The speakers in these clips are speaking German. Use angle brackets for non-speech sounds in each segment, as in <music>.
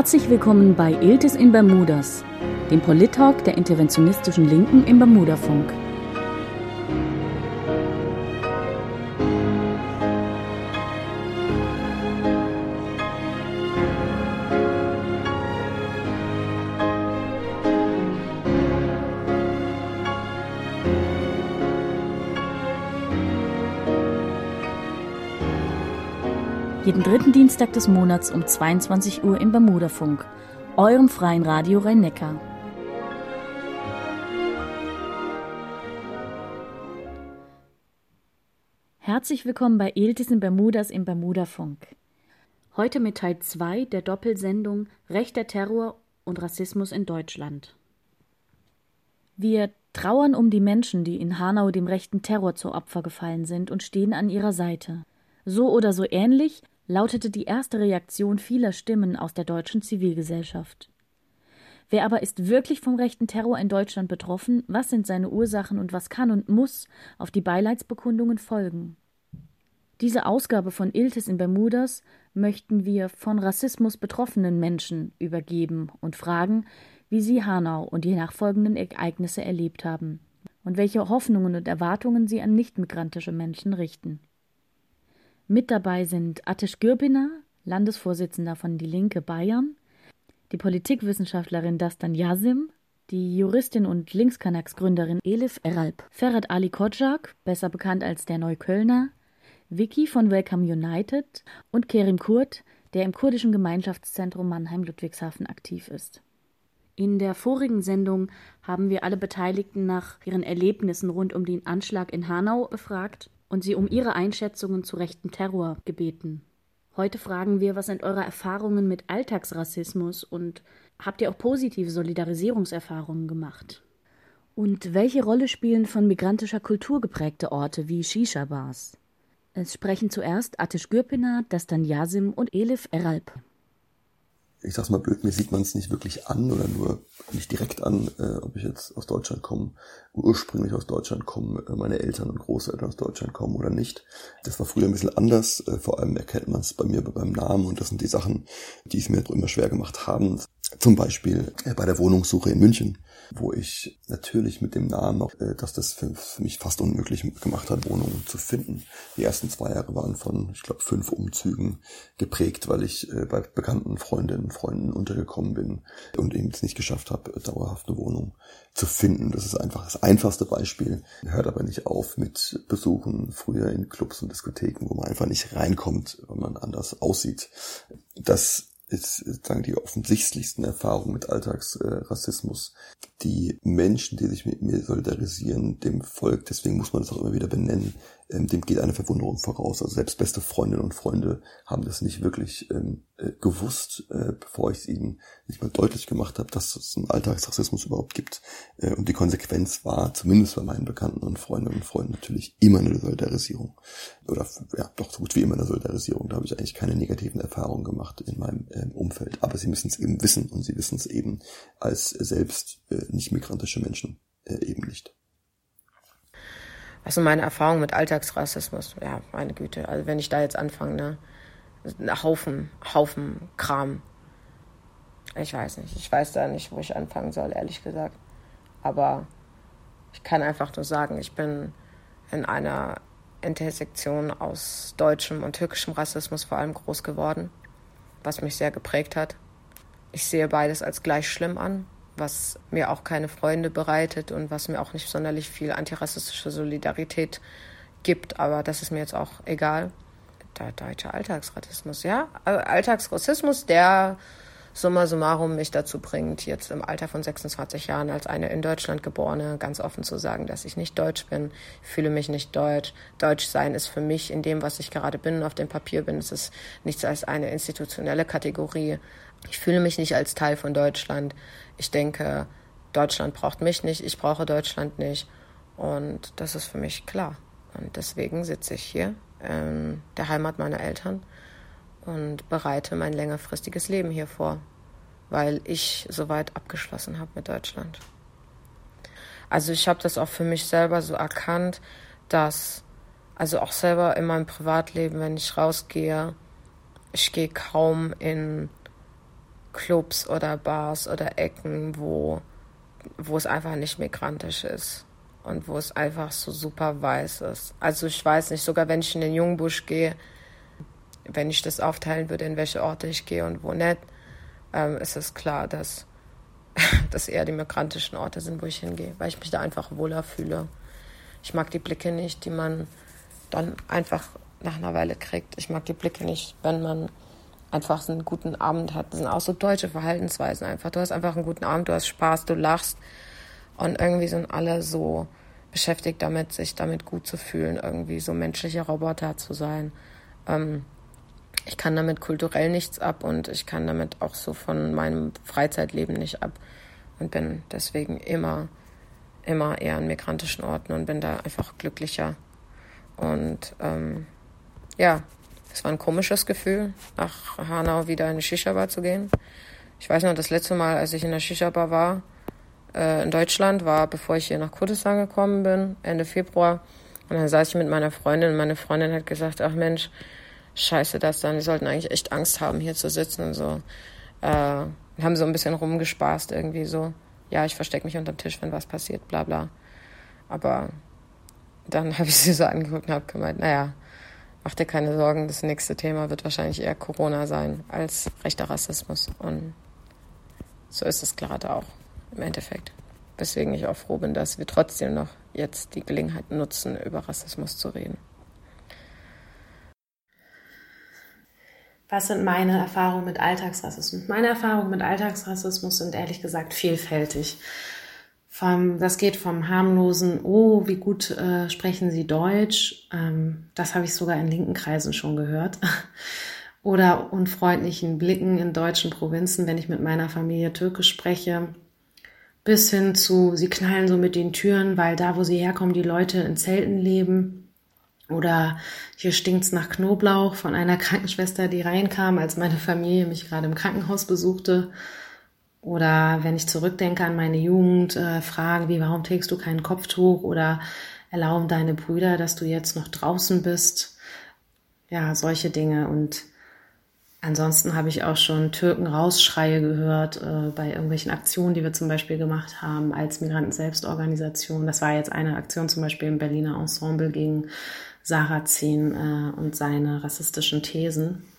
Herzlich willkommen bei Iltis in Bermudas, dem Polit-Talk der interventionistischen Linken im Bermudafunk. Dritten Dienstag des Monats um 22 Uhr im Bermudafunk, eurem freien Radio Rhein-Neckar. Herzlich willkommen bei Iltis in Bermudas im Bermudafunk. Heute mit Teil 2 der Doppelsendung Rechter Terror und Rassismus in Deutschland. Wir trauern um die Menschen, die in Hanau dem rechten Terror zu Opfer gefallen sind und stehen an ihrer Seite. So oder so ähnlich lautete die erste Reaktion vieler Stimmen aus der deutschen Zivilgesellschaft. Wer aber ist wirklich vom rechten Terror in Deutschland betroffen? Was sind seine Ursachen und was kann und muss auf die Beileidsbekundungen folgen? Diese Ausgabe von Iltis in Bermudas möchten wir von Rassismus betroffenen Menschen übergeben und fragen, wie sie Hanau und die nachfolgenden Ereignisse erlebt haben und welche Hoffnungen und Erwartungen sie an nichtmigrantische Menschen richten. Mit dabei sind Attisch Gürbiner, Landesvorsitzender von Die Linke Bayern, die Politikwissenschaftlerin Dastan Yasim, die Juristin und Linkskanax-Gründerin Elif Eralp, Ferhat Ali Kojak, besser bekannt als der Neuköllner, Vicky von Welcome United und Kerim Kurt, der im kurdischen Gemeinschaftszentrum Mannheim-Ludwigshafen aktiv ist. In der vorigen Sendung haben wir alle Beteiligten nach ihren Erlebnissen rund um den Anschlag in Hanau befragt und sie um ihre Einschätzungen zu rechten Terror gebeten. Heute fragen wir, was sind eure Erfahrungen mit Alltagsrassismus und habt ihr auch positive Solidarisierungserfahrungen gemacht? Und welche Rolle spielen von migrantischer Kultur geprägte Orte wie Shisha-Bars? Es sprechen zuerst Atish Gürpina, Dastan Yasim und Elif Eralp ich sag's mal blöd, mir sieht man es nicht wirklich an oder nur nicht direkt an, äh, ob ich jetzt aus Deutschland komme, ursprünglich aus Deutschland komme, äh, meine Eltern und Großeltern aus Deutschland kommen oder nicht. Das war früher ein bisschen anders, äh, vor allem erkennt man es bei mir beim Namen und das sind die Sachen, die es mir immer schwer gemacht haben. Zum Beispiel äh, bei der Wohnungssuche in München wo ich natürlich mit dem Namen noch, äh, dass das für, mich fast unmöglich gemacht hat, Wohnungen zu finden. Die ersten zwei Jahre waren von, ich glaube, fünf Umzügen geprägt, weil ich äh, bei bekannten Freundinnen und Freunden untergekommen bin und eben es nicht geschafft habe, dauerhaft eine Wohnung zu finden. Das ist einfach das einfachste Beispiel. Hört aber nicht auf mit Besuchen früher in Clubs und Diskotheken, wo man einfach nicht reinkommt, weil man anders aussieht. Das ist sozusagen die offensichtlichsten Erfahrungen mit Alltagsrassismus. die Menschen, die sich mit mir solidarisieren, dem Volk, deswegen muss man das auch immer wieder benennen, ähm, dem geht eine Verwunderung voraus. Also selbst beste Freundinnen und Freunde haben das nicht wirklich ähm, äh, gewusst, äh, bevor ich es ihnen nicht mal deutlich gemacht habe, dass es einen Alltagsrassismus überhaupt gibt. Äh, und die Konsequenz war, zumindest bei meinen Bekannten und Freundinnen und Freunden, natürlich immer eine Solidarisierung. Oder ja, doch so gut wie immer eine Solidarisierung. Da habe ich eigentlich keine negativen Erfahrungen gemacht in meinem ähm, Umfeld. Aber sie müssen es eben wissen und sie wissen es eben als selbst äh, nicht migrantische Menschen äh, eben nicht. Also meine Erfahrung mit Alltagsrassismus, ja, meine Güte. Also wenn ich da jetzt anfange, ne, ein Haufen, Haufen Kram. Ich weiß nicht. Ich weiß da nicht, wo ich anfangen soll, ehrlich gesagt. Aber ich kann einfach nur sagen, ich bin in einer Intersektion aus deutschem und türkischem Rassismus vor allem groß geworden, was mich sehr geprägt hat. Ich sehe beides als gleich schlimm an was mir auch keine Freunde bereitet und was mir auch nicht sonderlich viel antirassistische Solidarität gibt. Aber das ist mir jetzt auch egal. Der deutsche Alltagsrassismus, ja. Alltagsrassismus, der summa summarum mich dazu bringt, jetzt im Alter von 26 Jahren als eine in Deutschland geborene ganz offen zu sagen, dass ich nicht deutsch bin, fühle mich nicht deutsch. Deutsch sein ist für mich in dem, was ich gerade bin, auf dem Papier bin, es ist nichts als eine institutionelle Kategorie. Ich fühle mich nicht als Teil von Deutschland. Ich denke, Deutschland braucht mich nicht, ich brauche Deutschland nicht. Und das ist für mich klar. Und deswegen sitze ich hier in der Heimat meiner Eltern und bereite mein längerfristiges Leben hier vor, weil ich soweit abgeschlossen habe mit Deutschland. Also ich habe das auch für mich selber so erkannt, dass, also auch selber in meinem Privatleben, wenn ich rausgehe, ich gehe kaum in Clubs oder Bars oder Ecken, wo, wo es einfach nicht migrantisch ist und wo es einfach so super weiß ist. Also ich weiß nicht, sogar wenn ich in den Jungbusch gehe, wenn ich das aufteilen würde, in welche Orte ich gehe und wo nicht, ähm, ist es klar, dass <laughs> das eher die migrantischen Orte sind, wo ich hingehe, weil ich mich da einfach wohler fühle. Ich mag die Blicke nicht, die man dann einfach nach einer Weile kriegt. Ich mag die Blicke nicht, wenn man einfach einen guten Abend hat. Das sind auch so deutsche Verhaltensweisen einfach. Du hast einfach einen guten Abend, du hast Spaß, du lachst und irgendwie sind alle so beschäftigt damit, sich damit gut zu fühlen, irgendwie so menschliche Roboter zu sein. Ähm, ich kann damit kulturell nichts ab und ich kann damit auch so von meinem Freizeitleben nicht ab und bin deswegen immer, immer eher an migrantischen Orten und bin da einfach glücklicher. Und ähm, ja, es war ein komisches Gefühl, nach Hanau wieder in eine Shisha-Bar zu gehen. Ich weiß noch, das letzte Mal, als ich in der Shisha-Bar war, äh, in Deutschland, war, bevor ich hier nach Kurdistan gekommen bin, Ende Februar. Und dann saß ich mit meiner Freundin und meine Freundin hat gesagt, ach Mensch, scheiße das dann, die sollten eigentlich echt Angst haben, hier zu sitzen und so. Äh, haben so ein bisschen rumgespaßt irgendwie so. Ja, ich verstecke mich unterm Tisch, wenn was passiert, bla bla. Aber dann <laughs> habe ich sie so angeguckt und habe gemeint, naja, mach dir keine Sorgen, das nächste Thema wird wahrscheinlich eher Corona sein als rechter Rassismus. Und so ist es gerade auch im Endeffekt. Weswegen ich auch froh bin, dass wir trotzdem noch jetzt die Gelegenheit nutzen, über Rassismus zu reden. Was sind meine Erfahrungen mit Alltagsrassismus? Meine Erfahrungen mit Alltagsrassismus sind ehrlich gesagt vielfältig. Vom, das geht vom harmlosen, oh, wie gut äh, sprechen Sie Deutsch, ähm, das habe ich sogar in linken Kreisen schon gehört, <laughs> oder unfreundlichen Blicken in deutschen Provinzen, wenn ich mit meiner Familie Türkisch spreche, bis hin zu, sie knallen so mit den Türen, weil da, wo sie herkommen, die Leute in Zelten leben. Oder hier stinkt's nach Knoblauch von einer <laughs> Krankenschwester, die reinkam, als meine Familie mich gerade im Krankenhaus besuchte. Oder wenn ich zurückdenke an meine Jugend, äh, Fragen wie, warum trägst du kein Kopftuch? Oder erlauben deine Brüder, dass du jetzt noch draußen bist? Ja, solche Dinge. Und ansonsten habe ich auch schon Türken-Rausschreie gehört äh, bei irgendwelchen Aktionen, die wir zum Beispiel gemacht haben als Migranten-Selbstorganisation. Das war jetzt eine Aktion zum Beispiel im Berliner Ensemble gegen Sarrazin äh, und seine rassistischen Thesen.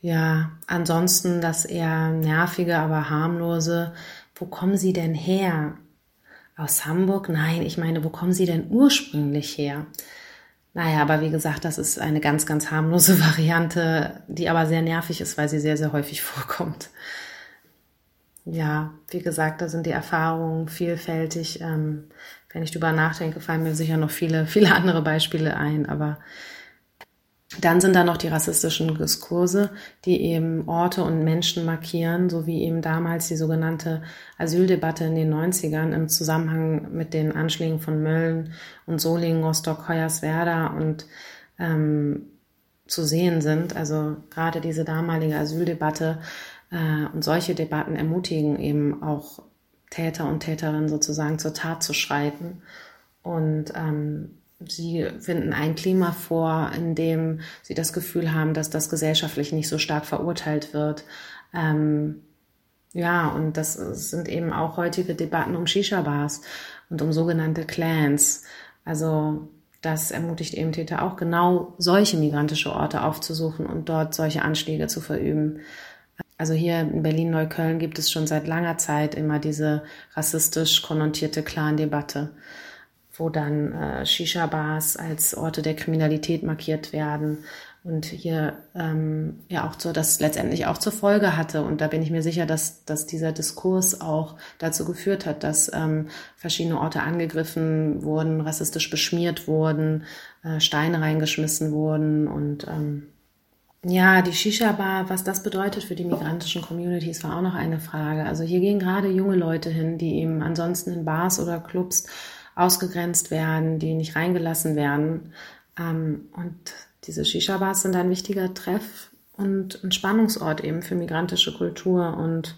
Ja, ansonsten das eher nervige, aber harmlose. Wo kommen Sie denn her? Aus Hamburg? Nein, ich meine, wo kommen Sie denn ursprünglich her? Naja, aber wie gesagt, das ist eine ganz, ganz harmlose <laughs> Variante, die aber sehr nervig ist, weil sie sehr, sehr häufig vorkommt. Ja, wie gesagt, da sind die Erfahrungen vielfältig. Ähm, wenn ich drüber nachdenke, fallen mir sicher noch viele, <laughs> viele andere Beispiele ein, aber dann sind da noch die rassistischen Diskurse, die eben Orte und Menschen markieren, so wie eben damals die sogenannte Asyldebatte in den 90ern im Zusammenhang mit den Anschlägen von Mölln und Solingen, Rostock, Hoyerswerda und ähm, zu sehen sind. Also gerade diese damalige Asyldebatte äh, und solche Debatten ermutigen eben auch Täter und Täterinnen sozusagen zur Tat zu schreiten. Und ähm, sie finden ein Klima vor, in dem sie das Gefühl haben, dass das gesellschaftlich nicht so stark verurteilt wird. Ähm, ja, und das sind eben auch heutige Debatten um Shisha-Bars und um sogenannte Clans. Also das ermutigt eben Täter auch genau solche migrantische Orte aufzusuchen und dort solche Anschläge zu verüben. Also hier in Berlin-Neukölln gibt es schon seit langer Zeit immer diese rassistisch konnotierte Clan-Debatte, wo dann äh, Shisha-Bars als Orte der Kriminalität markiert werden und hier ähm, ja auch so das letztendlich auch zur Folge hatte. Und da bin ich mir sicher, dass, dass dieser Diskurs auch dazu geführt hat, dass ähm, verschiedene Orte angegriffen wurden, rassistisch beschmiert wurden, äh, Steine reingeschmissen wurden und ähm, ja, die Shisha-Bar, was das bedeutet für die migrantischen Communities, war auch noch eine Frage. Also hier gehen gerade junge Leute hin, die eben ansonsten in Bars oder Clubs ausgegrenzt werden, die nicht reingelassen werden. Ähm, und diese Shisha-Bars sind ein wichtiger Treff- und Entspannungsort eben für migrantische Kultur. Und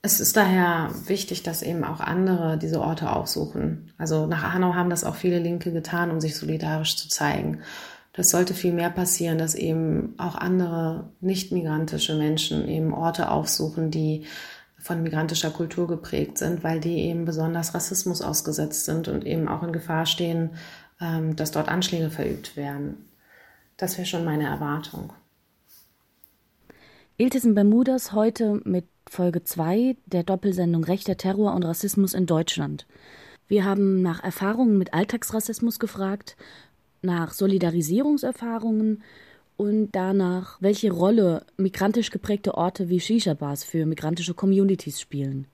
es ist daher wichtig, dass eben auch andere diese Orte aufsuchen. Also nach Hanau haben das auch viele Linke getan, um sich solidarisch zu zeigen. Das sollte viel mehr passieren, dass eben auch andere nicht migrantische Menschen eben Orte aufsuchen, die von migrantischer Kultur geprägt sind, weil die eben besonders Rassismus ausgesetzt sind und eben auch in Gefahr stehen, ähm, dass dort Anschläge verübt werden. Das wäre schon meine Erwartung. Iltisen Bermudas heute mit Folge 2 der Doppelsendung Rechter Terror und Rassismus in Deutschland. Wir haben nach Erfahrungen mit Alltagsrassismus gefragt, nach Solidarisierungserfahrungen und danach, welche Rolle migrantisch geprägte Orte wie Shisha-Bars für migrantische Communities spielen.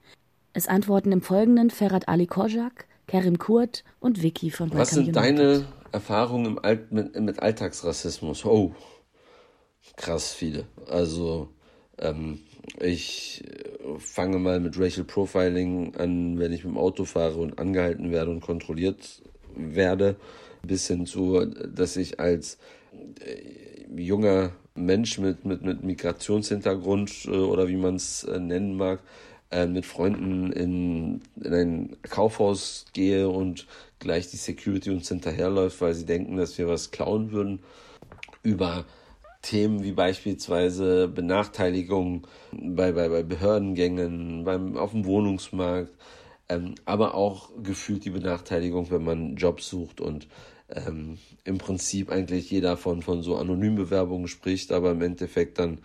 Es antworten im Folgenden Ferhat Ali Kojak, Kerim Kurt und Vicky von Was sind United. deine Erfahrungen Alt mit, mit, Alltagsrassismus? Oh, krass viele. Also, ähm, ich fange mal mit Racial Profiling an, wenn ich mit dem Auto fahre und angehalten werde und kontrolliert werde, bis hin zu, dass ich als junger Mensch mit, mit, mit Migrationshintergrund äh, oder wie man es äh, nennen mag, äh, mit Freunden in, in ein Kaufhaus gehe und gleich die Security uns hinterherläuft, weil sie denken, dass wir was klauen würden. Über Themen wie beispielsweise Benachteiligung bei, bei, bei Behördengängen, beim, auf dem Wohnungsmarkt, ähm, aber auch gefühlt die Benachteiligung, wenn man Jobs sucht und ähm, im Prinzip eigentlich jeder von, von so Anonymbewerbungen spricht, aber im Endeffekt dann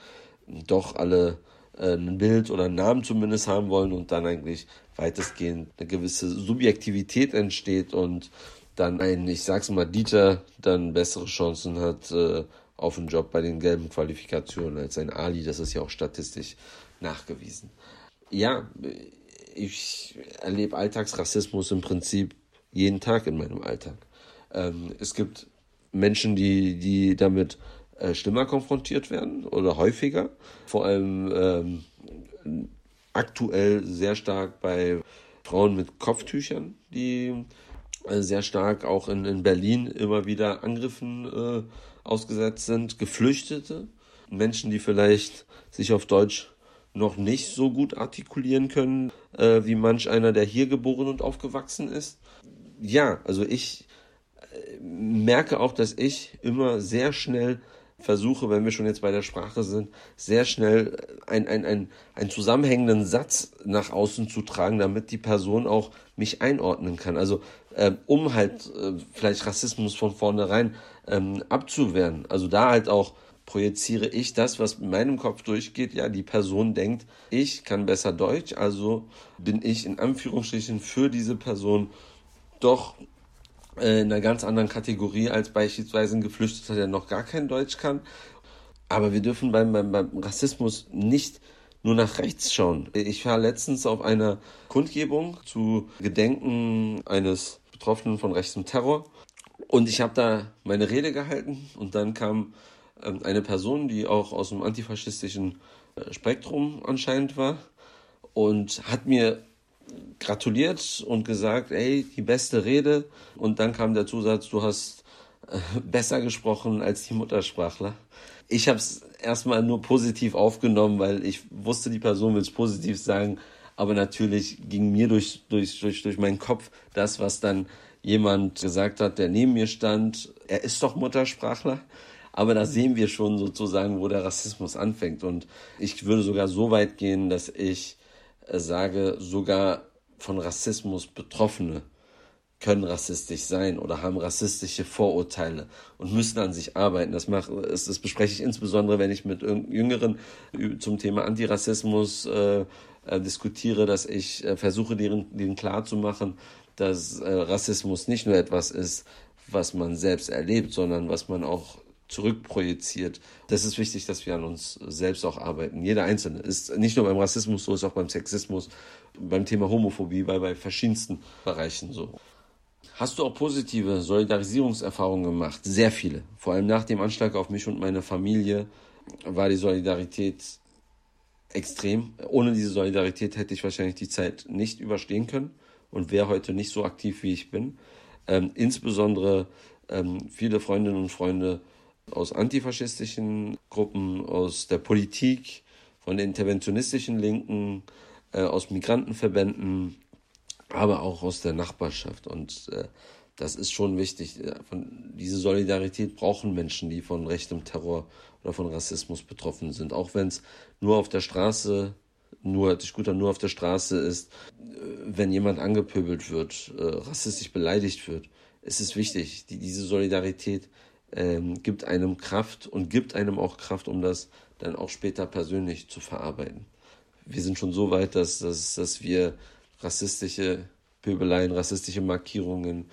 doch alle äh, ein Bild oder einen Namen zumindest haben wollen und dann eigentlich weitestgehend eine gewisse Subjektivität entsteht und dann ein, ich sag's mal, Dieter dann bessere Chancen hat äh, auf einen Job bei den gelben Qualifikationen als ein Ali. Das ist ja auch statistisch nachgewiesen. Ja, ich erlebe Alltagsrassismus im Prinzip jeden Tag in meinem Alltag. Ähm, es gibt Menschen, die, die damit äh, schlimmer konfrontiert werden oder häufiger. Vor allem ähm, aktuell sehr stark bei Frauen mit Kopftüchern, die äh, sehr stark auch in, in Berlin immer wieder Angriffen äh, ausgesetzt sind. Geflüchtete, Menschen, die vielleicht sich auf Deutsch noch nicht so gut artikulieren können, äh, wie manch einer, der hier geboren und aufgewachsen ist. Ja, also ich merke auch, dass ich immer sehr schnell versuche, wenn wir schon jetzt bei der Sprache sind, sehr schnell ein, ein, ein, einen zusammenhängenden Satz nach außen zu tragen, damit die Person auch mich einordnen kann. Also äh, um halt äh, vielleicht Rassismus von vornherein ähm, abzuwehren. Also da halt auch projiziere ich das, was in meinem Kopf durchgeht. Ja, die Person denkt, ich kann besser Deutsch, also bin ich in Anführungsstrichen für diese Person doch äh, in einer ganz anderen Kategorie als beispielsweise ein Geflüchteter, der noch gar kein Deutsch kann. Aber wir dürfen beim, beim, beim Rassismus nicht nur nach rechts schauen. Ich war letztens auf einer Kundgebung zu Gedenken eines Betroffenen von rechtem Terror und ich habe da meine Rede gehalten und dann kam ähm, eine Person, die auch aus dem antifaschistischen äh, Spektrum anscheinend war und hat mir gratuliert und gesagt, ey, die beste Rede. Und dann kam der Zusatz, du hast äh, besser gesprochen als die Muttersprachler. Ich habe es erstmal nur positiv aufgenommen, weil ich wusste, die Person will es positiv sagen. Aber natürlich ging mir durch, durch, durch, durch meinen Kopf das, was dann jemand gesagt hat, der neben mir stand, er ist doch Muttersprachler. Aber da sehen wir schon sozusagen, wo der Rassismus anfängt. Und ich würde sogar so weit gehen, dass ich sage, sogar von Rassismus Betroffene können rassistisch sein oder haben rassistische Vorurteile und müssen an sich arbeiten. Das, macht, das, das bespreche ich insbesondere, wenn ich mit Jüngeren zum Thema Antirassismus äh, äh, diskutiere, dass ich äh, versuche, denen, denen klarzumachen, dass äh, Rassismus nicht nur etwas ist, was man selbst erlebt, sondern was man auch zurückprojiziert. Das ist wichtig, dass wir an uns selbst auch arbeiten. Jeder Einzelne ist nicht nur beim Rassismus so, ist auch beim Sexismus, beim Thema Homophobie, bei, bei verschiedensten Bereichen so. Hast du auch positive Solidarisierungserfahrungen gemacht? Sehr viele. Vor allem nach dem Anschlag auf mich und meine Familie war die Solidarität extrem. Ohne diese Solidarität hätte ich wahrscheinlich die Zeit nicht überstehen können und wäre heute nicht so aktiv, wie ich bin. Ähm, insbesondere ähm, viele Freundinnen und Freunde aus antifaschistischen Gruppen, aus der Politik, von den interventionistischen Linken, äh, aus Migrantenverbänden, aber auch aus der Nachbarschaft. Und äh, das ist schon wichtig. Von, diese Solidarität brauchen Menschen, die von rechtem Terror oder von Rassismus betroffen sind. Auch wenn es nur auf der Straße, nur die Scooter nur auf der Straße ist, wenn jemand angepöbelt wird, äh, rassistisch beleidigt wird, ist es wichtig. Die, diese Solidarität ähm, gibt einem Kraft und gibt einem auch Kraft, um das dann auch später persönlich zu verarbeiten. Wir sind schon so weit, dass, dass, dass wir rassistische Pöbeleien, rassistische Markierungen,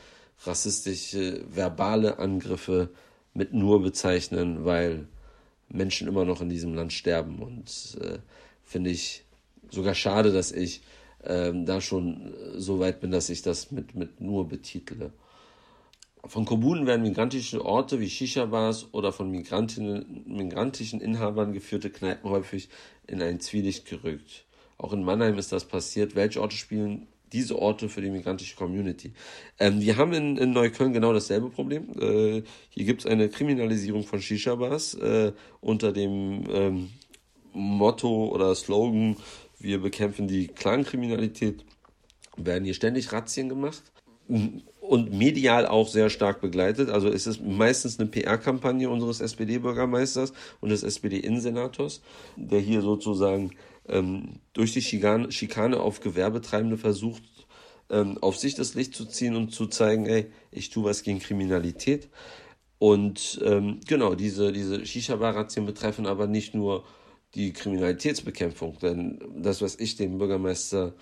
rassistische verbale Angriffe mit nur bezeichnen, weil Menschen immer noch in diesem Land sterben. Und äh, finde ich sogar schade, dass ich äh, da schon so weit bin, dass ich das mit, mit nur betitle. Von Kommunen werden migrantische Orte wie Shisha-Bars oder von migrantischen Inhabern geführte Kneipen häufig in ein Zwielicht gerückt. Auch in Mannheim ist das passiert. Welche Orte spielen diese Orte für die migrantische Community. Ähm, wir haben in, in, Neukölln genau dasselbe Problem. Äh, hier gibt es eine Kriminalisierung von Shisha-Bars äh, unter dem ähm, Motto oder Slogan, wir bekämpfen die Clankriminalität, werden hier ständig Razzien gemacht und medial auch sehr stark begleitet. Also es ist meistens eine PR-Kampagne unseres SPD-Bürgermeisters und des SPD-Innensenators, der hier sozusagen ähm, durch die Schikane, Schikane auf Gewerbetreibende versucht, ähm, auf sich das Licht zu ziehen und zu zeigen, ey, ich tue was gegen Kriminalität. Und ähm, genau, diese, diese Shisha-Bar-Razzien betreffen aber nicht nur die Kriminalitätsbekämpfung, denn das, was ich dem Bürgermeister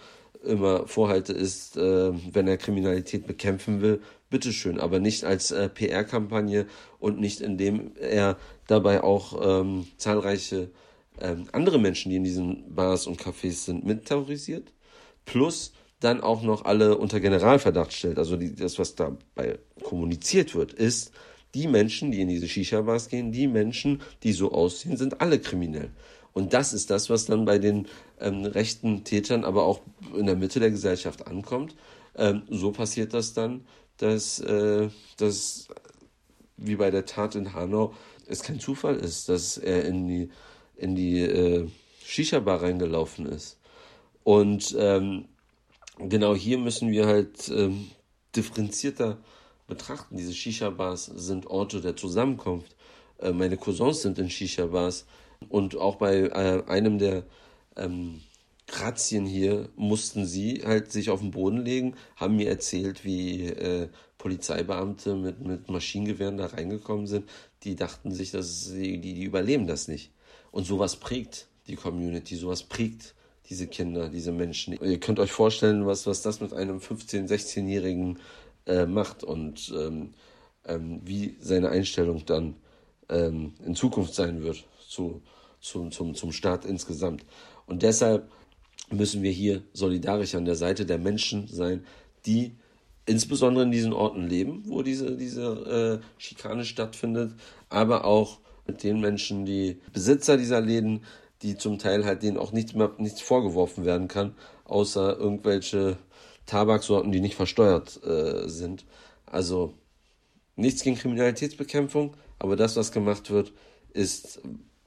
immer vorhalte, ist, äh, wenn er Kriminalität bekämpfen will, bitteschön, aber nicht als äh, PR-Kampagne und nicht indem er dabei auch ähm, zahlreiche ähm, andere Menschen, die in diesen Bars und Cafés sind, mit terrorisiert, plus dann auch noch alle unter Generalverdacht stellt. Also die, das, was dabei kommuniziert wird, ist, die Menschen, die in diese Shisha-Bars gehen, die Menschen, die so aussehen, sind alle kriminell. Und das ist das, was dann bei den ähm, rechten Tätern, aber auch in der Mitte der Gesellschaft ankommt. Ähm, so passiert das dann, dass, äh, dass wie bei der Tat in Hanau es kein Zufall ist, dass er in die in die äh, Shisha-Bar reingelaufen ist. Und ähm, genau hier müssen wir halt ähm, differenzierter betrachten. Diese Shisha-Bars sind Orte der Zusammenkunft. Äh, meine Cousins sind in Shisha-Bars. Und auch bei äh, einem der ähm, Razzien hier mussten sie halt sich auf den Boden legen, haben mir erzählt, wie äh, Polizeibeamte mit, mit Maschinengewehren da reingekommen sind. Die dachten sich, dass sie, die, die überleben das nicht. Und sowas prägt die Community, sowas prägt diese Kinder, diese Menschen. Ihr könnt euch vorstellen, was, was das mit einem 15-, 16-Jährigen äh, macht und ähm, ähm, wie seine Einstellung dann ähm, in Zukunft sein wird zu, zu, zum, zum Staat insgesamt. Und deshalb müssen wir hier solidarisch an der Seite der Menschen sein, die insbesondere in diesen Orten leben, wo diese, diese äh, Schikane stattfindet, aber auch mit den Menschen, die Besitzer dieser Läden, die zum Teil halt denen auch nichts mehr, nichts vorgeworfen werden kann, außer irgendwelche Tabaksorten, die nicht versteuert äh, sind. Also nichts gegen Kriminalitätsbekämpfung, aber das, was gemacht wird, ist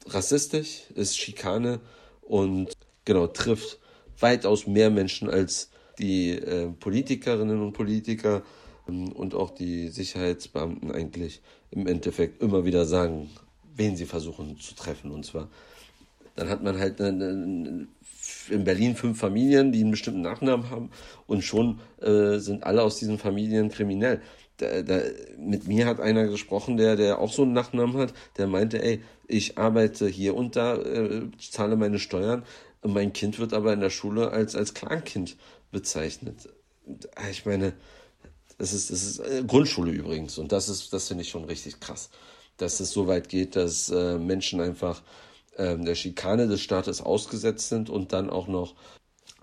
rassistisch, ist Schikane und genau trifft weitaus mehr Menschen als die äh, Politikerinnen und Politiker ähm, und auch die Sicherheitsbeamten eigentlich im Endeffekt immer wieder sagen wen sie versuchen zu treffen. Und zwar, dann hat man halt eine, eine, in Berlin fünf Familien, die einen bestimmten Nachnamen haben und schon äh, sind alle aus diesen Familien kriminell. Da, da, mit mir hat einer gesprochen, der, der auch so einen Nachnamen hat, der meinte, ey, ich arbeite hier und da, äh, zahle meine Steuern, mein Kind wird aber in der Schule als, als Kleinkind bezeichnet. Ich meine, das ist, das ist äh, Grundschule übrigens und das ist, das finde ich schon richtig krass dass es so weit geht, dass äh, Menschen einfach äh, der Schikane des Staates ausgesetzt sind und dann auch noch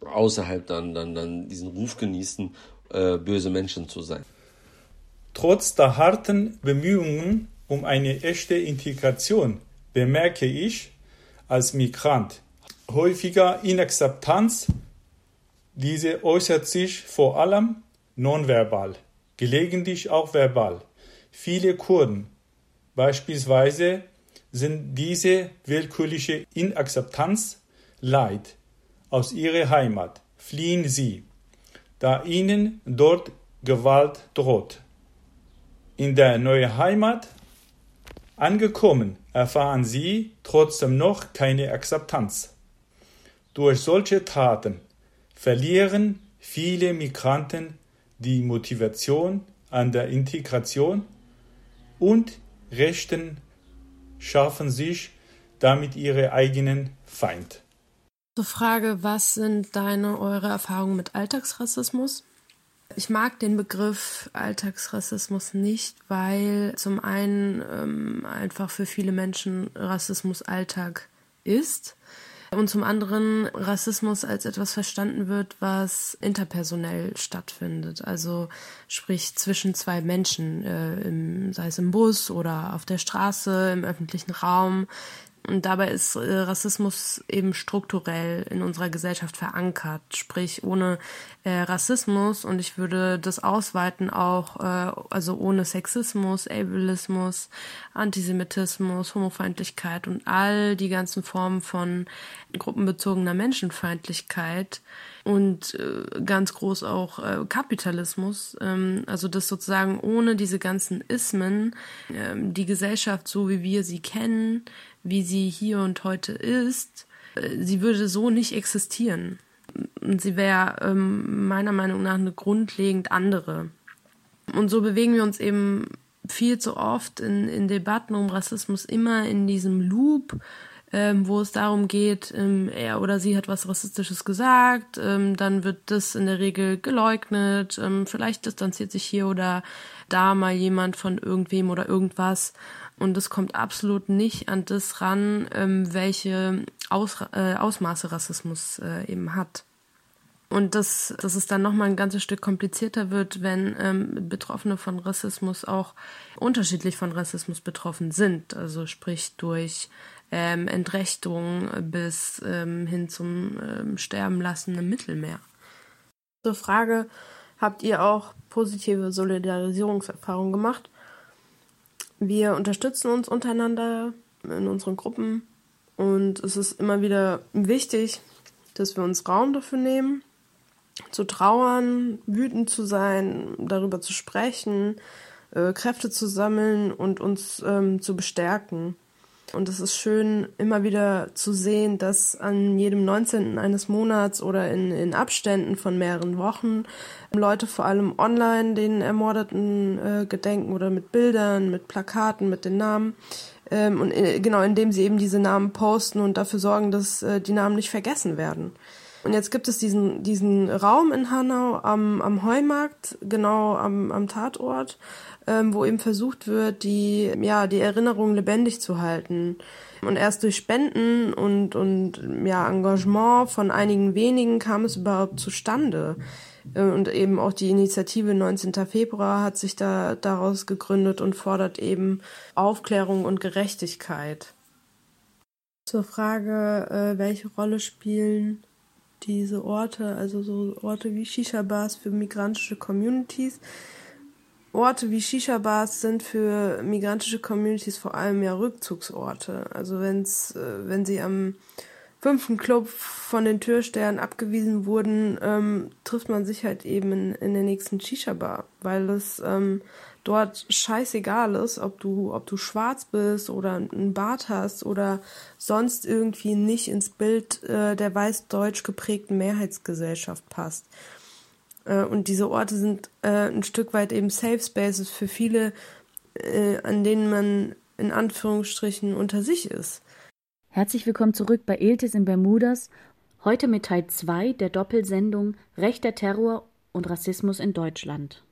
außerhalb dann, dann, dann diesen Ruf genießen, äh, böse Menschen zu sein. Trotz der harten Bemühungen um eine echte Integration bemerke ich als Migrant häufiger Inakzeptanz. Diese äußert sich vor allem nonverbal, gelegentlich auch verbal. Viele Kurden Beispielsweise sind diese willkürliche Inakzeptanz Leid aus ihrer Heimat, fliehen sie, da ihnen dort Gewalt droht. in der neuen Heimat angekommen, erfahren sie trotzdem noch keine Akzeptanz. Durch solche Taten verlieren viele Migranten die Motivation an der Integration und Rechten schaffen sich damit ihre eigenen Feind. Zur Frage, was sind deine, eure Erfahrungen mit Alltagsrassismus? Ich mag den Begriff Alltagsrassismus nicht, weil zum einen ähm, einfach für viele Menschen Rassismus Alltag ist und zum anderen Rassismus als etwas verstanden wird, was interpersonell stattfindet. Also sprich zwischen zwei Menschen, äh, im, sei es im Bus oder auf der Straße, im öffentlichen Raum, und dabei ist äh, Rassismus eben strukturell in unserer Gesellschaft verankert. Sprich, ohne äh, Rassismus und ich würde das ausweiten auch, äh, also ohne Sexismus, Ableismus, Antisemitismus, Homofeindlichkeit und all die ganzen Formen von gruppenbezogener Menschenfeindlichkeit und äh, ganz groß auch Kapitalismus. Ähm, also dass sozusagen ohne diese ganzen Ismen äh, die Gesellschaft, so wie wir sie kennen, wie sie hier und heute ist, äh, sie würde so nicht existieren. Und sie wäre ähm, meiner Meinung nach eine grundlegend andere. Und so bewegen wir uns eben viel zu oft in, in Debatten um Rassismus immer in diesem Loop, ähm, wo es darum geht, ähm, er oder sie hat was Rassistisches gesagt, ähm, dann wird das in der Regel geleugnet, ähm, vielleicht distanziert sich hier oder da mal jemand von irgendwem oder irgendwas und es kommt absolut nicht an das ran, ähm, welche Aus, äh, Ausmaße Rassismus äh, eben hat. Und dass, dass es dann nochmal ein ganzes Stück komplizierter wird, wenn ähm, Betroffene von Rassismus auch unterschiedlich von Rassismus betroffen sind. Also sprich durch ähm, Entrechtung bis ähm, hin zum ähm, Sterben lassen im Mittelmeer. Zur Frage, habt ihr auch positive Solidarisierungserfahrungen gemacht? Wir unterstützen uns untereinander in unseren Gruppen und es ist immer wieder wichtig, dass wir uns Raum dafür nehmen, zu trauern, wütend zu sein, darüber zu sprechen, äh, Kräfte zu sammeln und uns ähm, zu bestärken. Und es ist schön, immer wieder zu sehen, dass an jedem 19. eines Monats oder in, in Abständen von mehreren Wochen Leute vor allem online den Ermordeten äh, gedenken oder mit Bildern, mit Plakaten, mit den Namen. Ähm, und äh, genau, indem sie eben diese Namen posten und dafür sorgen, dass äh, die Namen nicht vergessen werden. Und jetzt gibt es diesen, diesen Raum in Hanau am, am Heumarkt, genau am, am Tatort, ähm, wo eben versucht wird, die, ja, die Erinnerung lebendig zu halten. Und erst durch Spenden und, und ja, Engagement von einigen wenigen kam es überhaupt zustande. Äh, und eben auch die Initiative 19. Februar hat sich da daraus gegründet und fordert eben Aufklärung und Gerechtigkeit. Zur Frage, äh, welche Rolle spielen diese Orte, also so Orte wie Shisha-Bars für migrantische Communities. Orte wie Shisha-Bars sind für migrantische Communities vor allem ja Rückzugsorte. Also wenn's, äh, wenn sie am fünften Club von den Türstern abgewiesen wurden, ähm, trifft man sich halt eben in, in der nächsten Shisha-Bar, weil es ähm, dort scheißegal ist, ob du, ob du schwarz bist oder einen Bart hast oder sonst irgendwie nicht ins Bild äh, der weiß-deutsch geprägten Mehrheitsgesellschaft passt. Äh, und diese Orte sind äh, ein Stück weit eben Safe Spaces für viele, äh, an denen man in Anführungsstrichen unter sich ist. Herzlich willkommen zurück bei Iltis in Bermudas. Heute mit Teil 2 der Doppelsendung Rechter Terror und Rassismus in Deutschland.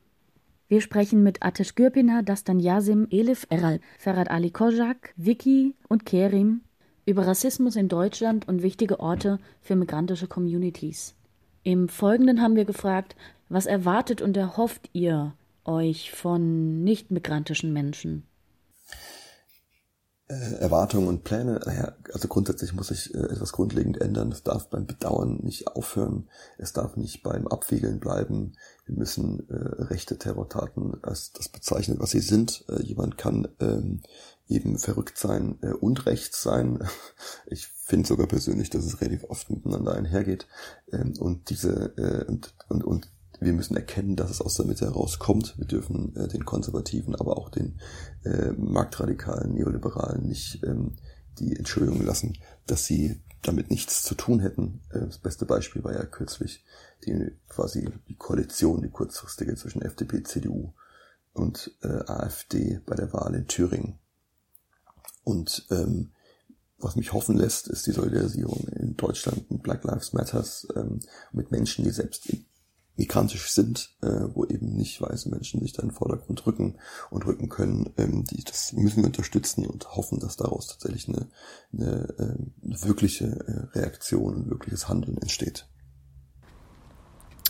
Wir sprechen mit Atesh Gürpina, Dastan Yasim, Elif Eral, Ferhat Ali Kojak, Vicky und Kerim über Rassismus in Deutschland und wichtige Orte für migrantische Communities. Im Folgenden haben wir gefragt, was erwartet und erhofft ihr euch von nicht-migrantischen Menschen? äh, Erwartungen und Pläne, naja, also grundsätzlich muss sich äh, etwas grundlegend ändern. Es darf beim Bedauern nicht aufhören. Es darf nicht beim Abwiegeln bleiben. Wir müssen äh, rechte Terrortaten als das bezeichnen, was sie sind. Äh, jemand kann ähm, eben verrückt sein äh, und rechts sein. <laughs> Ich finde sogar persönlich, dass es relativ oft miteinander einhergeht. Ähm, und diese äh, und, und, und wir müssen erkennen, dass es aus der Mitte herauskommt. Wir dürfen äh, den Konservativen, aber auch den äh, Marktradikalen, Neoliberalen nicht ähm, die Entschuldigung lassen, dass sie damit nichts zu tun hätten. Äh, das beste Beispiel war ja kürzlich die quasi die Koalition, die kurzfristige zwischen FDP, CDU und äh, AfD bei der Wahl in Thüringen. Und ähm, was mich hoffen lässt, ist die Solidarisierung in Deutschland mit Black Lives Matters, ähm, mit Menschen, die selbst migrantisch sind, äh, wo eben nicht weiße Menschen sich da in den Vordergrund rücken und rücken können, ähm, die, das müssen wir unterstützen und hoffen, dass daraus tatsächlich eine, eine, äh, eine wirkliche äh, Reaktion, ein wirkliches Handeln entsteht.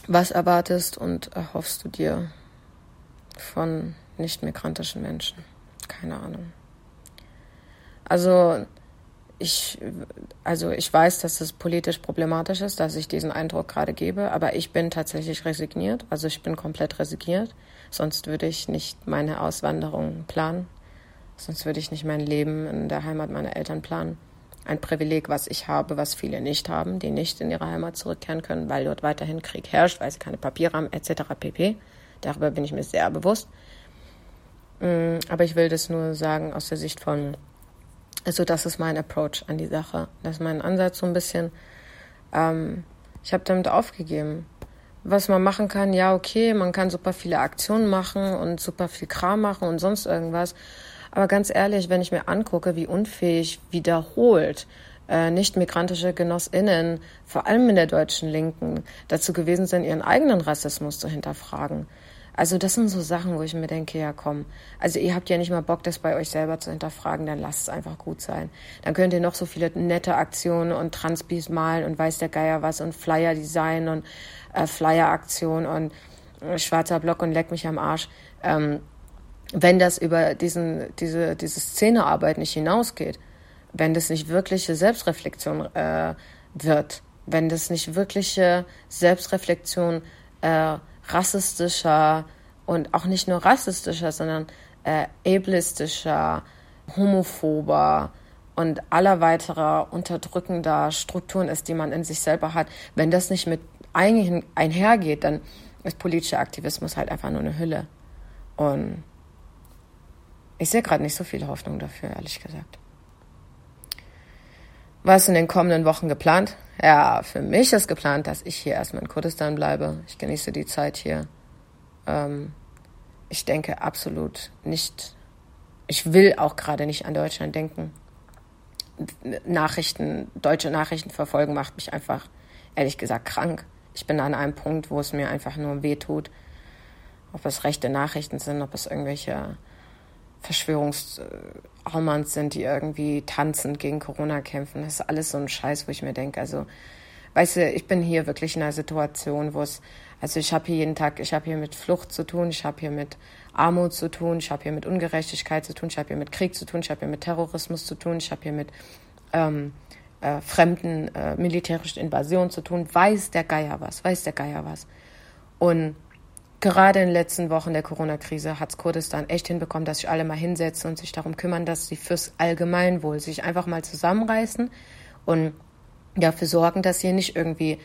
Was erwartest und erhoffst du dir von nicht-migrantischen Menschen? Keine Ahnung. Also ich, also ich weiß, dass es politisch problematisch ist, dass ich diesen Eindruck gerade gebe, aber ich bin tatsächlich resigniert. Also ich bin komplett resigniert. Sonst würde ich nicht meine Auswanderung planen. Sonst würde ich nicht mein Leben in der Heimat meiner Eltern planen. Ein Privileg, was ich habe, was viele nicht haben, die nicht in ihre Heimat zurückkehren können, weil dort weiterhin Krieg herrscht, weil sie keine Papiere haben, etc. pp. Darüber bin ich mir sehr bewusst. Mm, aber ich will das nur sagen aus der Sicht von also das ist mein Approach an die Sache. Das ist mein Ansatz so ein bisschen. Ähm, ich habe damit aufgegeben. Was man machen kann, ja, okay, man kann super viele Aktionen machen und super viel Kram machen und sonst irgendwas. Aber ganz ehrlich, wenn ich mir angucke, wie unfähig wiederholt äh, nicht-migrantische GenossInnen, vor allem in der deutschen Linken, dazu gewesen sind, ihren eigenen Rassismus zu hinterfragen. Also das sind so Sachen, wo ich mir denke, ja komm, also ihr habt ja nicht mal Bock, das bei euch selber zu hinterfragen, dann lasst es einfach gut sein. Dann könnt ihr noch so viele nette Aktionen und Transpis malen und weiß der Geier was und Flyer Design und äh, Flyer Aktion und äh, schwarzer Block und leck mich am Arsch. Ähm, wenn das über diesen, diese, diese Szenearbeit nicht hinausgeht, wenn das nicht wirkliche Selbstreflexion äh, wird, wenn das nicht wirkliche Selbstreflexion äh, rassistischer und auch nicht nur rassistischer, sondern äh, ableistischer, homophober und aller weiterer unterdrückender Strukturen ist, die man in sich selber hat. Wenn das nicht mit einhergeht, dann ist politischer Aktivismus halt einfach nur eine Hülle. Und ich sehe gerade nicht so viel Hoffnung dafür, ehrlich gesagt. Was in den kommenden Wochen geplant? Ja, für mich ist geplant, dass ich hier erstmal in Kurdistan bleibe. Ich genieße die Zeit hier. Ähm, ich denke absolut nicht, ich will auch gerade nicht an Deutschland denken. Nachrichten, deutsche Nachrichten verfolgen macht mich einfach, ehrlich gesagt, krank. Ich bin an einem Punkt, wo es mir einfach nur weh tut. Ob es rechte Nachrichten sind, ob es irgendwelche Verschwörungshaumans sind, die irgendwie tanzend gegen Corona kämpfen. Das ist alles so ein Scheiß, wo ich mir denke, also, weißt du, ich bin hier wirklich in einer Situation, wo es, also ich habe hier jeden Tag, ich habe hier mit Flucht zu tun, ich habe hier mit Armut zu tun, ich habe hier mit Ungerechtigkeit zu tun, ich habe hier mit Krieg zu tun, ich habe hier mit Terrorismus zu tun, ich habe hier mit ähm, äh, fremden äh, militärischen Invasionen zu tun, weiß der Geier was, weiß der Geier was. Und gerade in den letzten Wochen der Corona-Krise hat Kurdistan echt hinbekommen, dass sich alle mal hinsetzen und sich darum kümmern, dass sie fürs Allgemeinwohl sich einfach mal zusammenreißen und dafür sorgen, dass hier nicht irgendwie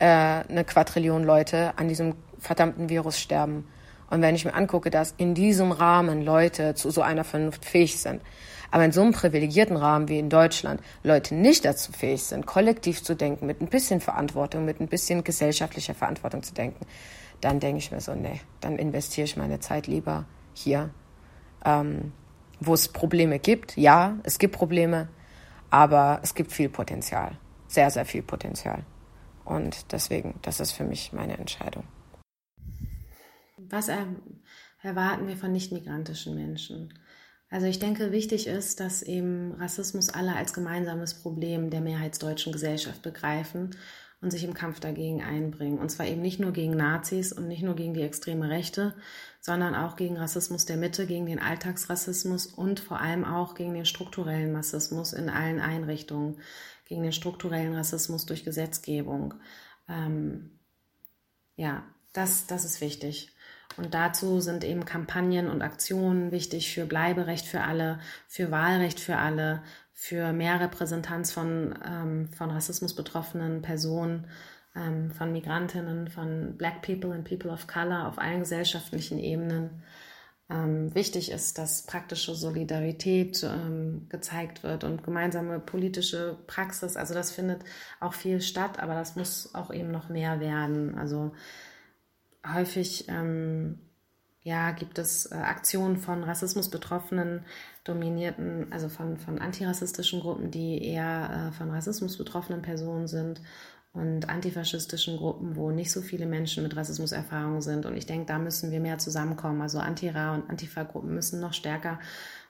äh, eine Quadrillion Leute an diesem verdammten Virus sterben. Und wenn ich mir angucke, dass in diesem Rahmen Leute zu so einer Vernunft fähig sind, aber in so einem privilegierten Rahmen wie in Deutschland Leute nicht dazu fähig sind, kollektiv zu denken, mit ein bisschen Verantwortung, mit ein bisschen gesellschaftlicher Verantwortung zu denken, dann denke ich mir so, nee, dann investiere ich meine Zeit lieber hier, ähm, wo es Probleme gibt. Ja, es gibt Probleme, aber es gibt viel Potenzial, sehr, sehr viel Potenzial. Und deswegen, das ist für mich meine Entscheidung. Was erwarten wir von nicht-migrantischen Menschen? Also ich denke, wichtig ist, dass eben Rassismus alle als gemeinsames Problem der mehrheitsdeutschen Gesellschaft begreifen und sich im Kampf dagegen einbringen. Und zwar eben nicht nur gegen Nazis und nicht nur gegen die extreme Rechte, sondern auch gegen Rassismus der Mitte, gegen den Alltagsrassismus und vor allem auch gegen den strukturellen Rassismus in allen Einrichtungen, gegen den strukturellen Rassismus durch Gesetzgebung. Ähm, ja, das, das ist wichtig. Und dazu sind eben Kampagnen und Aktionen wichtig für Bleiberecht für alle, für Wahlrecht für alle, für mehr Repräsentanz von, ähm, von Rassismus betroffenen Personen, ähm, von Migrantinnen, von Black People and People of Color auf allen gesellschaftlichen Ebenen. Ähm, wichtig ist, dass praktische Solidarität ähm, gezeigt wird und gemeinsame politische Praxis. Also das findet auch viel statt, aber das muss auch eben noch mehr werden. Also häufig ähm, ja, gibt es äh, Aktionen von Rassismusbetroffenen, dominierten, also von, von antirassistischen Gruppen, die eher äh, von Rassismus betroffenen Personen sind und antifaschistischen Gruppen, wo nicht so viele Menschen mit Rassismuserfahrung sind. Und ich denke, da müssen wir mehr zusammenkommen. Also Antira und Antifa-Gruppen müssen noch stärker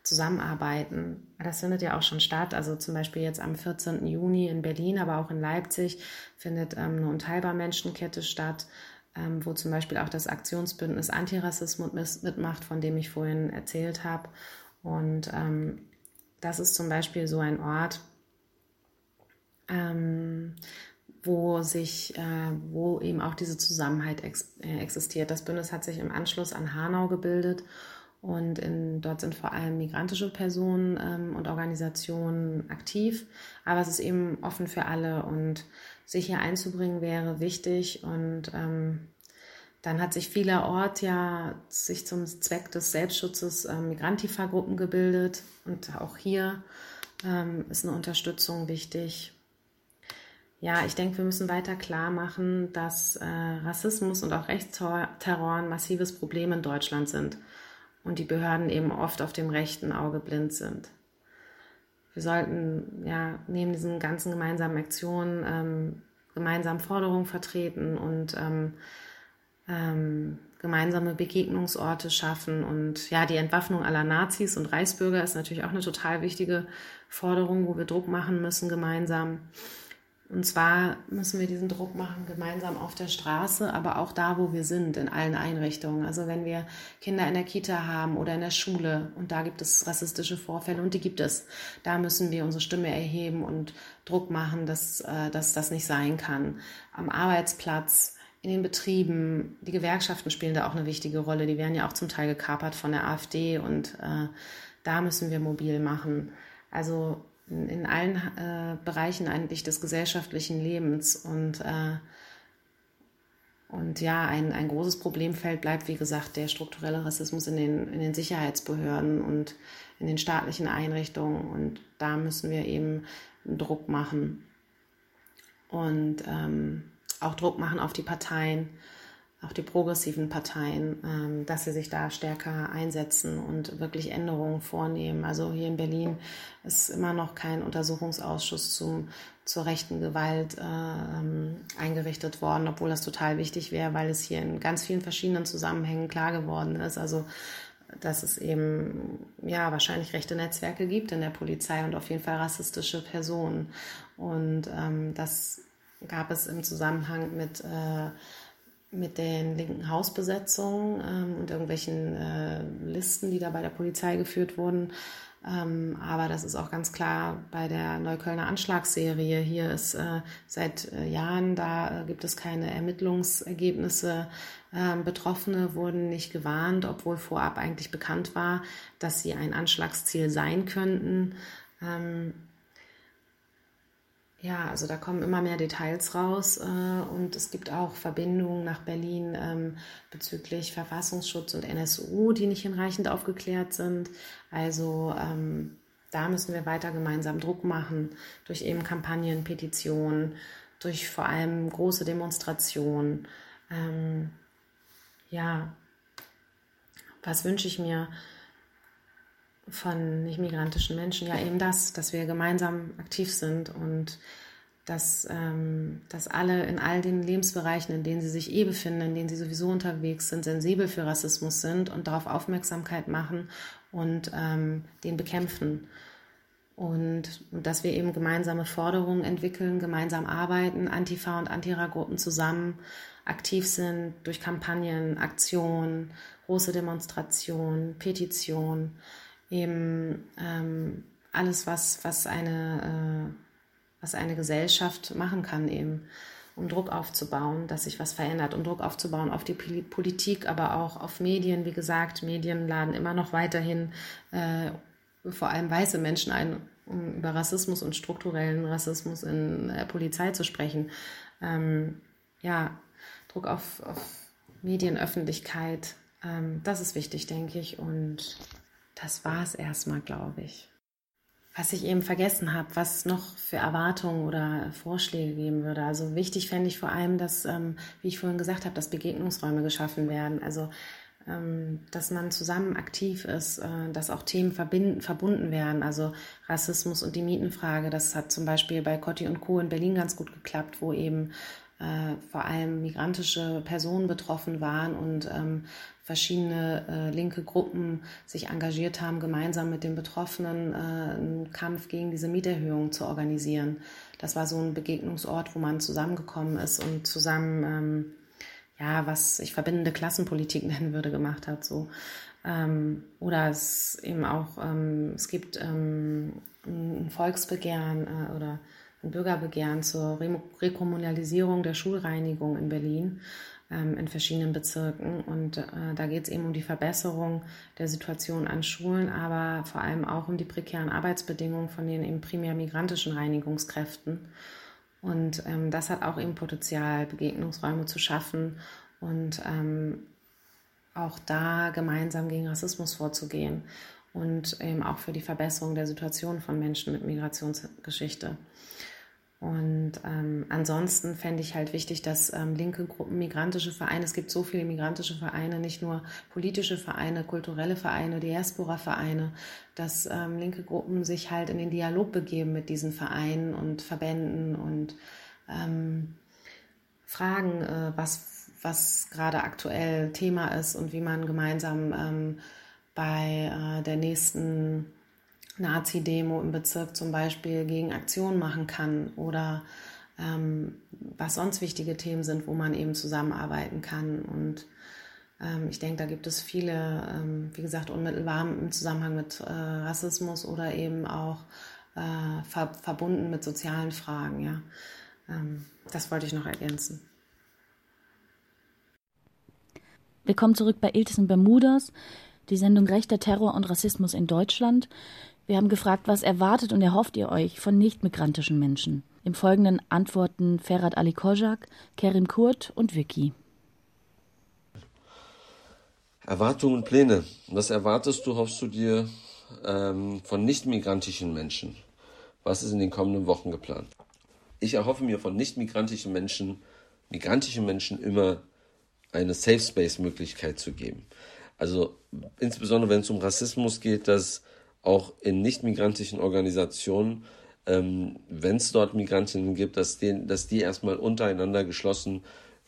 zusammenarbeiten. Das findet ja auch schon statt. Also zum Beispiel jetzt am 14. Juni in Berlin, aber auch in Leipzig findet ähm, eine unteilbar Menschenkette statt ähm, wo zum Beispiel auch das Aktionsbündnis Antirassismus mitmacht, von dem ich vorhin erzählt habe. Und ähm, das ist zum Beispiel so ein Ort, ähm, wo sich, äh, wo eben auch diese Zusammenhalt ex äh, existiert. Das Bündnis hat sich im Anschluss an Hanau gebildet und in, dort sind vor allem migrantische Personen ähm, und Organisationen aktiv, aber es ist eben offen für alle. Und sich hier einzubringen wäre wichtig. Und ähm, dann hat sich vielerorts ja sich zum Zweck des Selbstschutzes ähm, Migrantifa-Gruppen gebildet. Und auch hier ähm, ist eine Unterstützung wichtig. Ja, ich denke, wir müssen weiter klar machen, dass äh, Rassismus und auch Rechtsterror ein massives Problem in Deutschland sind und die Behörden eben oft auf dem rechten Auge blind sind wir sollten ja neben diesen ganzen gemeinsamen Aktionen ähm, gemeinsam Forderungen vertreten und ähm, ähm, gemeinsame Begegnungsorte schaffen. Und ja, die Entwaffnung aller Nazis und Reichsbürger ist natürlich auch eine total wichtige Forderung, wo wir Druck machen müssen gemeinsam. Und zwar müssen wir diesen Druck machen gemeinsam auf der Straße, aber auch da, wo wir sind, in allen Einrichtungen. Also wenn wir Kinder in der Kita haben oder in der Schule und da gibt es rassistische Vorfälle und die gibt es, da müssen wir unsere Stimme erheben und Druck machen, dass, äh, dass das nicht sein kann. Am Arbeitsplatz, in den Betrieben, die Gewerkschaften spielen da auch eine wichtige Rolle. Die werden ja auch zum Teil gekapert von der AfD und äh, da müssen wir mobil machen. Also in, allen äh, Bereichen eigentlich des gesellschaftlichen Lebens. Und, äh, und ja, ein, ein großes Problemfeld bleibt, wie gesagt, der strukturelle Rassismus in den, in den Sicherheitsbehörden und in den staatlichen Einrichtungen. Und da müssen wir eben Druck machen. Und ähm, auch Druck machen auf die Parteien auch die progressiven Parteien, ähm, dass sie sich da stärker einsetzen und wirklich Änderungen vornehmen. Also hier in Berlin ist immer noch kein Untersuchungsausschuss zum, zur rechten Gewalt äh, eingerichtet worden, obwohl das total wichtig wäre, weil es hier in ganz vielen verschiedenen Zusammenhängen klar geworden ist. Also dass es eben ja wahrscheinlich rechte Netzwerke gibt in der Polizei und auf jeden Fall rassistische Personen. Und ähm, das gab es im Zusammenhang mit äh, mit den linken Hausbesetzungen ähm, und irgendwelchen äh, Listen, die da bei der Polizei geführt wurden. Ähm, aber das ist auch ganz klar bei der Neuköllner Anschlagsserie. Hier ist äh, seit äh, Jahren, da äh, gibt es keine Ermittlungsergebnisse. Ähm, Betroffene wurden nicht gewarnt, obwohl vorab eigentlich bekannt war, dass sie ein Anschlagsziel sein könnten. Ja, also da kommen immer mehr Details raus äh, und es gibt auch Verbindungen nach Berlin ähm, bezüglich Verfassungsschutz und NSU, die nicht hinreichend aufgeklärt sind. Also ähm, da müssen wir weiter gemeinsam Druck machen durch eben Kampagnen, Petitionen, durch vor allem große Demonstrationen. Ähm, ja, was wünsche ich mir? von nicht-migrantischen Menschen ja eben das, dass wir gemeinsam aktiv sind und dass, ähm, dass alle in all den Lebensbereichen, in denen sie sich eh befinden, in denen sie sowieso unterwegs sind, sensibel für Rassismus sind und darauf Aufmerksamkeit machen und ähm, den bekämpfen. Und, und dass wir eben gemeinsame Forderungen entwickeln, gemeinsam arbeiten, Antifa und Antira-Gruppen zusammen aktiv sind durch Kampagnen, Aktionen, große Demonstrationen, Petitionen eben ähm, alles, was, was, eine, äh, was eine Gesellschaft machen kann, eben um Druck aufzubauen, dass sich was verändert, um Druck aufzubauen auf die Politik, aber auch auf Medien. Wie gesagt, Medien laden immer noch weiterhin äh, vor allem weiße Menschen ein, um über Rassismus und strukturellen Rassismus in der Polizei zu sprechen. Ähm, ja, Druck auf, auf Medienöffentlichkeit. Ähm, das ist wichtig, denke ich. Und das war es erstmal, glaube ich. Was ich eben vergessen habe, was noch für Erwartungen oder Vorschläge geben würde. Also wichtig fände ich vor allem, dass, ähm, wie ich vorhin gesagt habe, dass Begegnungsräume geschaffen werden. Also ähm, dass man zusammen aktiv ist, äh, dass auch Themen verbinden, verbunden werden. Also Rassismus und die Mietenfrage, das hat zum Beispiel bei Cotti und Co. in Berlin ganz gut geklappt, wo eben äh, vor allem migrantische Personen betroffen waren und ähm, verschiedene äh, linke Gruppen sich engagiert haben, gemeinsam mit den Betroffenen äh, einen Kampf gegen diese Mieterhöhung zu organisieren. Das war so ein Begegnungsort, wo man zusammengekommen ist und zusammen ähm, ja, was ich verbindende Klassenpolitik <laughs> nennen würde, gemacht hat. So. Ähm, oder es eben auch, ähm, es gibt ähm, ein Volksbegehren äh, oder ein Bürgerbegehren zur Re Rekommunalisierung der Schulreinigung in Berlin in verschiedenen Bezirken. Und äh, da geht es eben um die Verbesserung der Situation an Schulen, aber vor allem auch um die prekären Arbeitsbedingungen von den eben primär migrantischen Reinigungskräften. Und ähm, das hat auch eben Potenzial, Begegnungsräume zu schaffen und ähm, auch da gemeinsam gegen Rassismus vorzugehen und eben auch für die Verbesserung der Situation von Menschen mit Migrationsgeschichte. Und ähm, ansonsten fände ich halt wichtig, dass ähm, linke Gruppen, migrantische Vereine, es gibt so viele migrantische Vereine, nicht nur politische Vereine, kulturelle Vereine, Diaspora-Vereine, dass ähm, linke Gruppen sich halt in den Dialog begeben mit diesen Vereinen und Verbänden und ähm, fragen, äh, was, was gerade aktuell Thema ist und wie man gemeinsam ähm, bei äh, der nächsten Nazi-Demo im Bezirk zum Beispiel gegen Aktionen machen kann oder ähm, was sonst wichtige Themen sind, wo man eben zusammenarbeiten kann. Und ähm, ich denke, da gibt es viele, ähm, wie gesagt, unmittelbar im Zusammenhang mit äh, Rassismus oder eben auch äh, ver verbunden mit sozialen Fragen. Ja, ähm, das wollte ich noch ergänzen. Willkommen zurück bei Iltis und Bermudas, die Sendung Rechter Terror und Rassismus in Deutschland. Wir haben gefragt, was erwartet und erhofft ihr euch von nicht-migrantischen Menschen? Im Folgenden antworten Ferhat Ali Kojak, Kerim Kurt und Vicky. Erwartungen und Pläne. Was erwartest du, hoffst du dir ähm, von nicht-migrantischen Menschen? Was ist in den kommenden Wochen geplant? Ich erhoffe mir von nicht-migrantischen Menschen, migrantischen Menschen immer eine Safe Space Möglichkeit zu geben. Also insbesondere wenn es um Rassismus geht, dass auch in nicht-migrantischen Organisationen, ähm, wenn es dort Migrantinnen gibt, dass, den, dass die erstmal untereinander geschlossen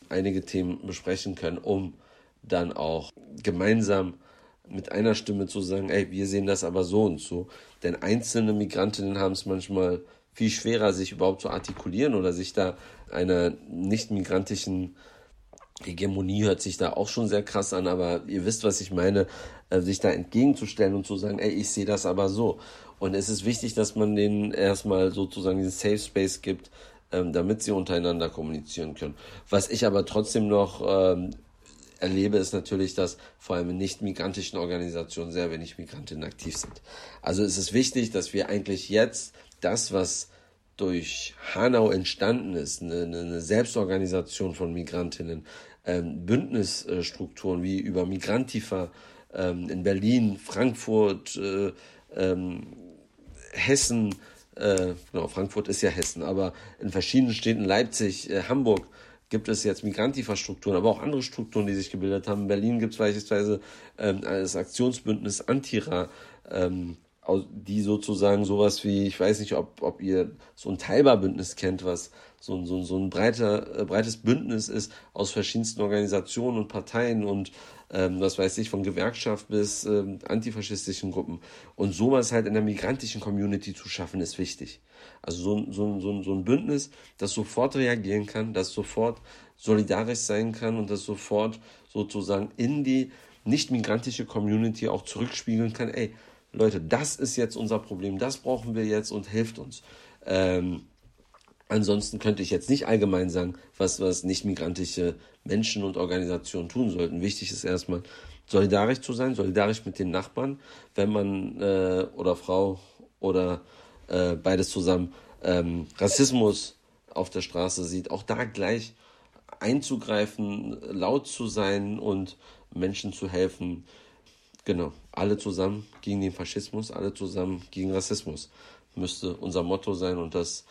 einige Themen besprechen können, um dann auch gemeinsam mit einer Stimme zu sagen, ey, wir sehen das aber so und so. Denn einzelne Migrantinnen haben es manchmal viel schwerer, sich überhaupt zu artikulieren oder sich da einer nicht-migrantischen Hegemonie hört sich da auch schon sehr krass an, aber ihr wisst, was ich meine, sich da entgegenzustellen und zu sagen, ey, ich sehe das aber so. Und es ist wichtig, dass man denen erstmal sozusagen diesen Safe Space gibt, ähm, damit sie untereinander kommunizieren können. Was ich aber trotzdem noch ähm, erlebe, ist natürlich, dass vor allem in nicht-migrantischen Organisationen sehr wenig Migrantinnen aktiv sind. Also es ist wichtig, dass wir eigentlich jetzt das, was durch Hanau entstanden ist, eine, eine Selbstorganisation von Migrantinnen, ähm, Bündnisstrukturen wie über Migrantifa ähm, in Berlin, Frankfurt, äh, ähm, Hessen, äh, genau, Frankfurt ist ja Hessen, aber in verschiedenen Städten, Leipzig, äh, Hamburg, gibt es jetzt Migrantifa-Strukturen, aber auch andere Strukturen, die sich gebildet haben. In Berlin gibt es beispielsweise ähm, das Aktionsbündnis Antira, ähm, die sozusagen sowas wie, ich weiß nicht, ob, ob ihr so ein Teilbarbündnis kennt, was so, so, so ein breiter, äh, breites Bündnis ist aus verschiedensten Organisationen und Parteien und ähm, was weiß ich, von Gewerkschaft bis ähm, antifaschistischen Gruppen. Und sowas halt in der migrantischen Community zu schaffen, ist wichtig. Also so, so, so, so ein Bündnis, das sofort reagieren kann, das sofort solidarisch sein kann und das sofort sozusagen in die nicht-migrantische Community auch zurückspiegeln kann, ey, Leute, das ist jetzt unser Problem, das brauchen wir jetzt und hilft uns. Ähm, ansonsten könnte ich jetzt nicht allgemein sagen, was, was nicht migrantische Menschen und Organisationen tun sollten. Wichtig ist erstmal, solidarisch zu sein, solidarisch mit den Nachbarn, wenn man äh, oder Frau oder äh, beides zusammen ähm, Rassismus auf der Straße sieht, auch da gleich einzugreifen, laut zu sein und Menschen zu helfen. Genau, alle zusammen gegen den Faschismus, alle zusammen gegen Rassismus müsste unser Motto sein und das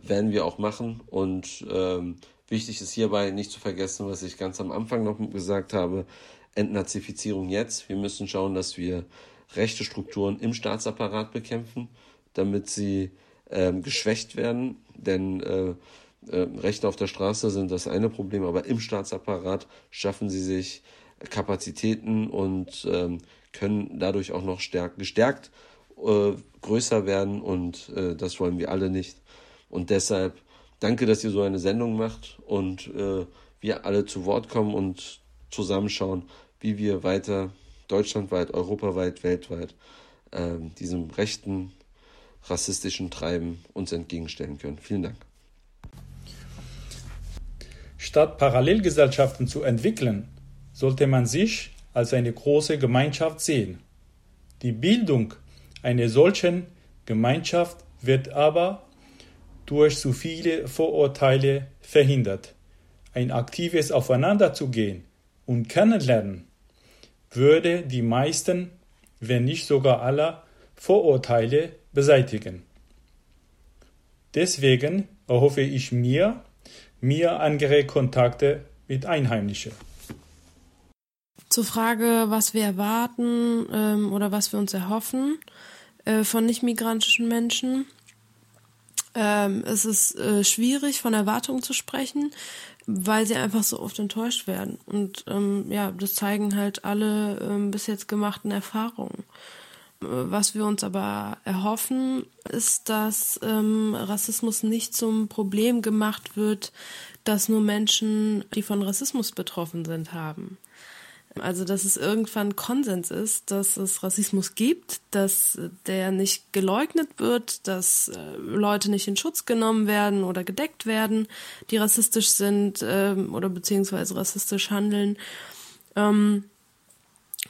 werden wir auch machen. Und ähm, wichtig ist hierbei nicht zu vergessen, was ich ganz am Anfang noch gesagt habe, Entnazifizierung jetzt. Wir müssen schauen, dass wir rechte Strukturen im Staatsapparat bekämpfen, damit sie ähm, geschwächt werden. Denn äh, äh, Rechte auf der Straße sind das eine Problem, aber im Staatsapparat schaffen sie sich Kapazitäten und ähm, können dadurch auch noch stärk, gestärkt äh, größer werden und äh, das wollen wir alle nicht. Und deshalb danke, dass ihr so eine Sendung macht und äh, wir alle zu Wort kommen und zusammenschauen, wie wir weiter deutschlandweit, europaweit, weltweit äh, diesem rechten, rassistischen Treiben uns entgegenstellen können. Vielen Dank. Statt Parallelgesellschaften zu entwickeln, sollte man sich als eine große Gemeinschaft sehen. Die Bildung einer solchen Gemeinschaft wird aber durch zu viele Vorurteile verhindert. Ein aktives Aufeinanderzugehen und Kennenlernen würde die meisten, wenn nicht sogar alle Vorurteile beseitigen. Deswegen erhoffe ich mir, mir andere Kontakte mit Einheimischen. Zur Frage, was wir erwarten ähm, oder was wir uns erhoffen äh, von nicht-migrantischen Menschen. Ähm, es ist äh, schwierig, von Erwartungen zu sprechen, weil sie einfach so oft enttäuscht werden. Und ähm, ja, das zeigen halt alle ähm, bis jetzt gemachten Erfahrungen. Was wir uns aber erhoffen, ist, dass ähm, Rassismus nicht zum Problem gemacht wird, dass nur Menschen, die von Rassismus betroffen sind, haben. Also, dass es irgendwann Konsens ist, dass es Rassismus gibt, dass der nicht geleugnet wird, dass äh, Leute nicht in Schutz genommen werden oder gedeckt werden, die rassistisch sind ähm, oder beziehungsweise rassistisch handeln. Ähm,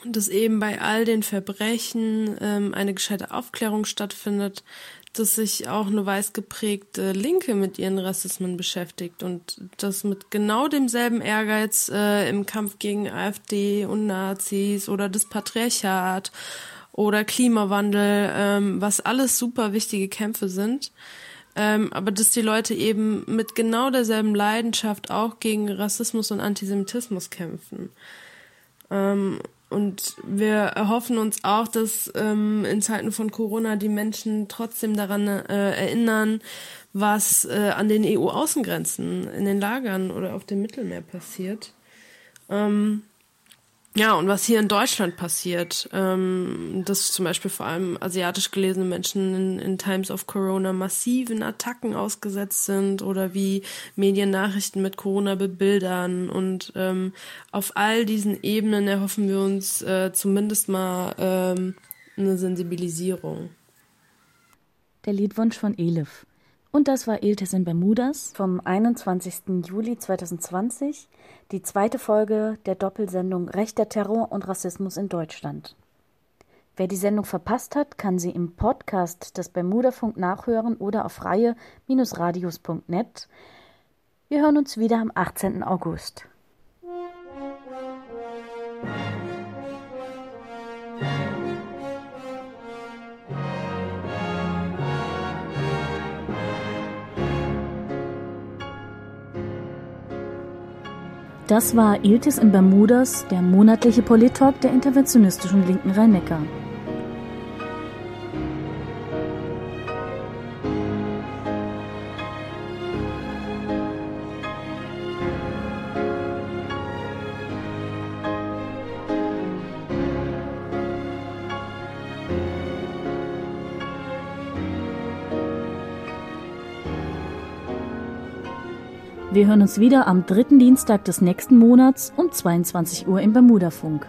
dass eben bei all den Verbrechen ähm, eine gescheite Aufklärung stattfindet, dass sich auch eine weiß geprägte Linke mit ihren Rassismen beschäftigt und das mit genau demselben Ehrgeiz äh, im Kampf gegen AfD und Nazis oder das Patriarchat oder Klimawandel, ähm, was alles super wichtige Kämpfe sind. Ähm, aber dass die Leute eben mit genau derselben Leidenschaft auch gegen Rassismus und Antisemitismus kämpfen. Ähm, und wir erhoffen uns auch, dass ähm, in Zeiten von Corona die Menschen trotzdem daran äh, erinnern, was äh, an den EU-Außengrenzen, in den Lagern oder auf dem Mittelmeer passiert. Ähm, ja, und was hier in Deutschland passiert, ähm, dass zum Beispiel vor allem asiatisch gelesene Menschen in, in Times of Corona massiven Attacken ausgesetzt sind oder wie Mediennachrichten mit Corona bebildern. Und ähm, auf all diesen Ebenen erhoffen wir uns äh, zumindest mal ähm, eine Sensibilisierung. Der Liedwunsch von Elif. Und das war Iltes in Bermudas vom 21. Juli 2020, die zweite Folge der Doppelsendung Rechter Terror und Rassismus in Deutschland. Wer die Sendung verpasst hat, kann sie im Podcast des Bermudafunk nachhören oder auf freie-radios.net. Wir hören uns wieder am 18. August. Das war Iltis in Bermudas, der monatliche Polit-Talk der interventionistischen Linken Rhein-Neckar. Wir hören uns wieder am dritten Dienstag des nächsten Monats um 22 Uhr im Bermudafunk.